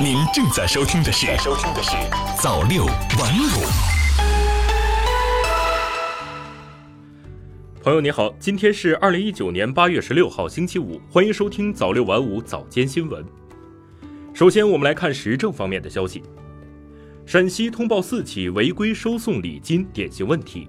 您正在收听的是收听的是早六晚五。朋友你好，今天是二零一九年八月十六号星期五，欢迎收听早六晚五早间新闻。首先，我们来看时政方面的消息。陕西通报四起违规收送礼金典型问题。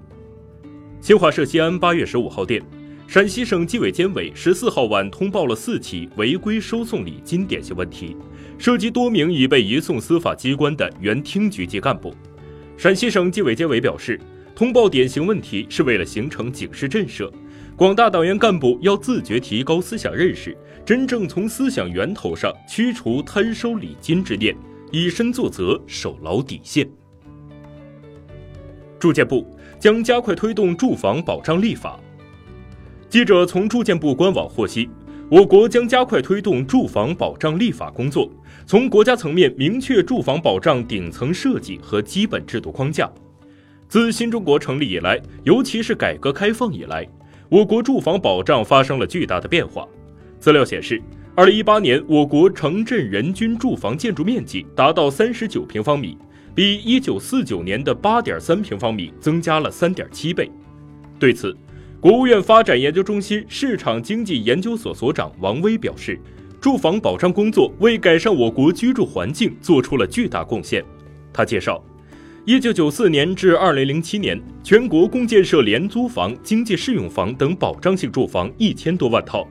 新华社西安八月十五号电。陕西省纪委监委十四号晚通报了四起违规收送礼金典型问题，涉及多名已被移送司法机关的原厅局级干部。陕西省纪委监委表示，通报典型问题是为了形成警示震慑，广大党员干部要自觉提高思想认识，真正从思想源头上驱除贪收礼金之念，以身作则，守牢底线。住建部将加快推动住房保障立法。记者从住建部官网获悉，我国将加快推动住房保障立法工作，从国家层面明确住房保障顶层设计和基本制度框架。自新中国成立以来，尤其是改革开放以来，我国住房保障发生了巨大的变化。资料显示，二零一八年我国城镇人均住房建筑面积达到三十九平方米，比一九四九年的八点三平方米增加了三点七倍。对此，国务院发展研究中心市场经济研究所所长王威表示，住房保障工作为改善我国居住环境做出了巨大贡献。他介绍，一九九四年至二零零七年，全国共建设廉租房、经济适用房等保障性住房一千多万套。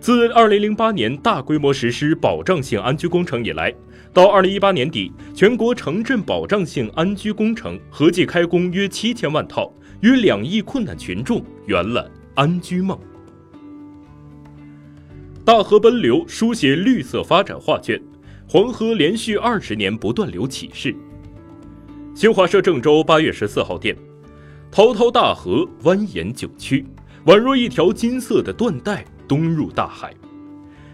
自二零零八年大规模实施保障性安居工程以来，到二零一八年底，全国城镇保障性安居工程合计开工约七千万套。与两亿困难群众圆了安居梦。大河奔流，书写绿色发展画卷。黄河连续二十年不断流启示。新华社郑州八月十四号电：滔滔大河蜿蜒九曲，宛若一条金色的缎带东入大海。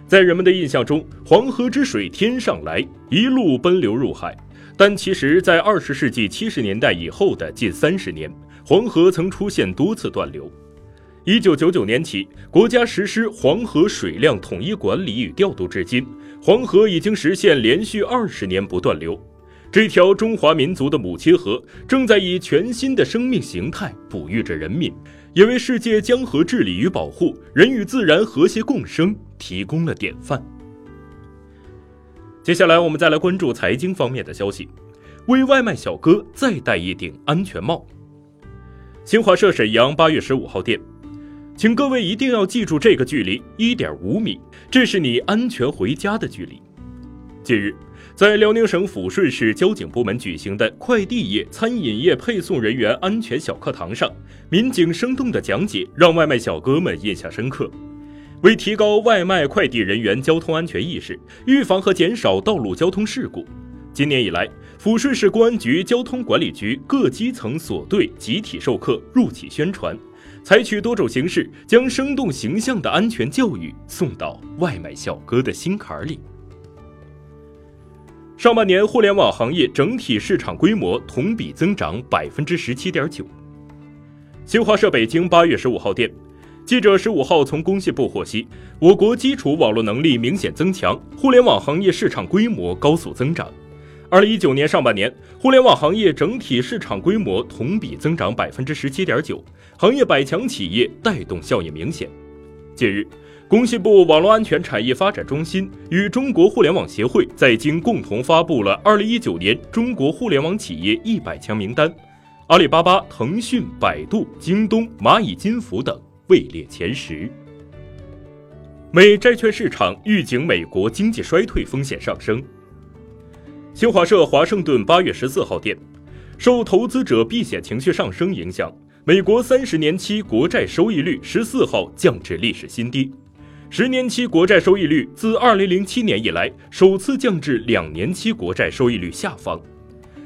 在人们的印象中，黄河之水天上来，一路奔流入海。但其实，在二十世纪七十年代以后的近三十年。黄河曾出现多次断流。一九九九年起，国家实施黄河水量统一管理与调度至今，黄河已经实现连续二十年不断流。这条中华民族的母亲河，正在以全新的生命形态哺育着人民，也为世界江河治理与保护、人与自然和谐共生提供了典范。接下来，我们再来关注财经方面的消息，为外卖小哥再戴一顶安全帽。新华社沈阳八月十五号电，请各位一定要记住这个距离一点五米，这是你安全回家的距离。近日，在辽宁省抚顺市交警部门举行的快递业、餐饮业配送人员安全小课堂上，民警生动的讲解让外卖小哥们印象深刻。为提高外卖快递人员交通安全意识，预防和减少道路交通事故。今年以来，抚顺市公安局交通管理局各基层所队集体授课、入企宣传，采取多种形式，将生动形象的安全教育送到外卖小哥的心坎里。上半年，互联网行业整体市场规模同比增长百分之十七点九。新华社北京八月十五号电，记者十五号从工信部获悉，我国基础网络能力明显增强，互联网行业市场规模高速增长。二零一九年上半年，互联网行业整体市场规模同比增长百分之十七点九，行业百强企业带动效应明显。近日，工信部网络安全产业发展中心与中国互联网协会在京共同发布了二零一九年中国互联网企业一百强名单，阿里巴巴、腾讯、百度、京东、蚂蚁金服等位列前十。美债券市场预警美国经济衰退风险上升。新华社华盛顿八月十四号电，受投资者避险情绪上升影响，美国三十年期国债收益率十四号降至历史新低，十年期国债收益率自二零零七年以来首次降至两年期国债收益率下方。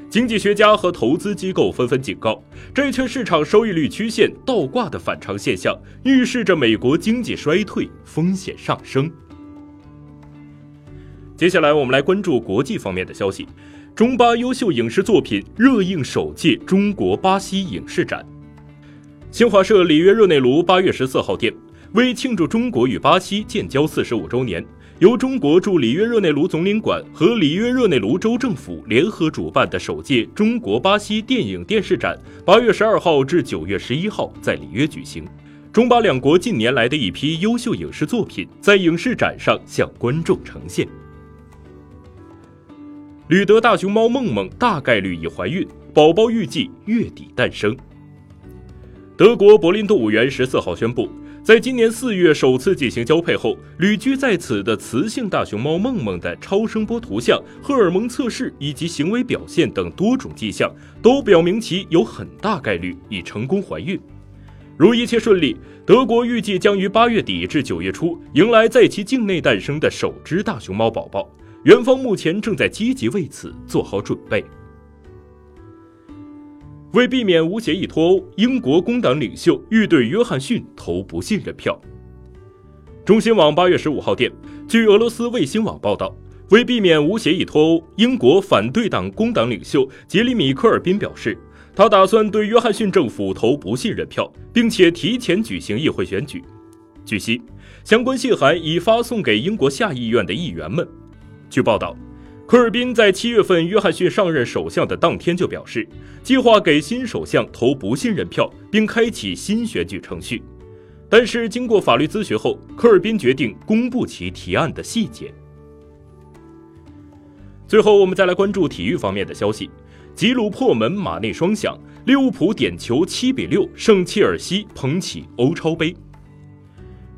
经济学家和投资机构纷纷警告，债券市场收益率曲线倒挂的反常现象，预示着美国经济衰退风险上升。接下来，我们来关注国际方面的消息。中巴优秀影视作品热映首届中国巴西影视展。新华社里约热内卢八月十四号电，为庆祝中国与巴西建交四十五周年，由中国驻里约热内卢总领馆和里约热内卢州政府联合主办的首届中国巴西电影电视展，八月十二号至九月十一号在里约举行。中巴两国近年来的一批优秀影视作品在影视展上向观众呈现。旅德大熊猫梦梦大概率已怀孕，宝宝预计月底诞生。德国柏林动物园十四号宣布。在今年四月首次进行交配后，旅居在此的雌性大熊猫梦梦的超声波图像、荷尔蒙测试以及行为表现等多种迹象，都表明其有很大概率已成功怀孕。如一切顺利，德国预计将于八月底至九月初迎来在其境内诞生的首只大熊猫宝宝。元方目前正在积极为此做好准备。为避免无协议脱欧，英国工党领袖欲对约翰逊投不信任票。中新网八月十五号电，据俄罗斯卫星网报道，为避免无协议脱欧，英国反对党工党领袖杰里米·科尔宾表示，他打算对约翰逊政府投不信任票，并且提前举行议会选举。据悉，相关信函已发送给英国下议院的议员们。据报道。科尔宾在七月份约翰逊上任首相的当天就表示，计划给新首相投不信任票，并开启新选举程序。但是经过法律咨询后，科尔宾决定公布其提案的细节。最后，我们再来关注体育方面的消息：吉鲁破门，马内双响，利物浦点球七比六胜切尔西，捧起欧超杯。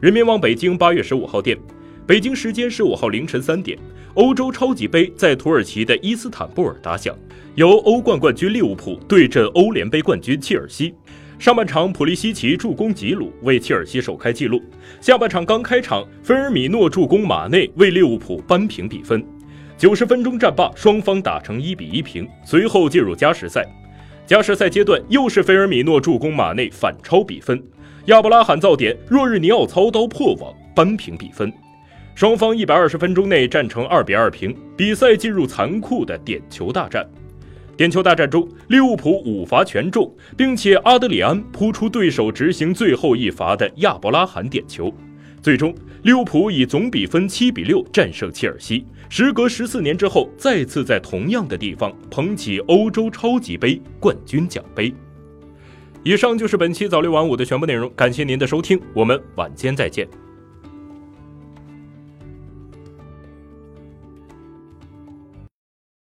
人民网北京八月十五号电，北京时间十五号凌晨三点。欧洲超级杯在土耳其的伊斯坦布尔打响，由欧冠冠军利物浦对阵欧联杯冠军切尔西。上半场，普利西奇助攻吉鲁为切尔西首开纪录。下半场刚开场，菲尔米诺助攻马内为利物浦扳平比分。九十分钟战罢，双方打成一比一平。随后进入加时赛，加时赛阶段又是菲尔米诺助攻马内反超比分。亚布拉罕造点，若日尼奥操刀破网扳平比分。双方一百二十分钟内战成二比二平，比赛进入残酷的点球大战。点球大战中，利物浦五罚全中，并且阿德里安扑出对手执行最后一罚的亚伯拉罕点球。最终，利物浦以总比分七比六战胜切尔西，时隔十四年之后，再次在同样的地方捧起欧洲超级杯冠军奖杯。以上就是本期早六晚五的全部内容，感谢您的收听，我们晚间再见。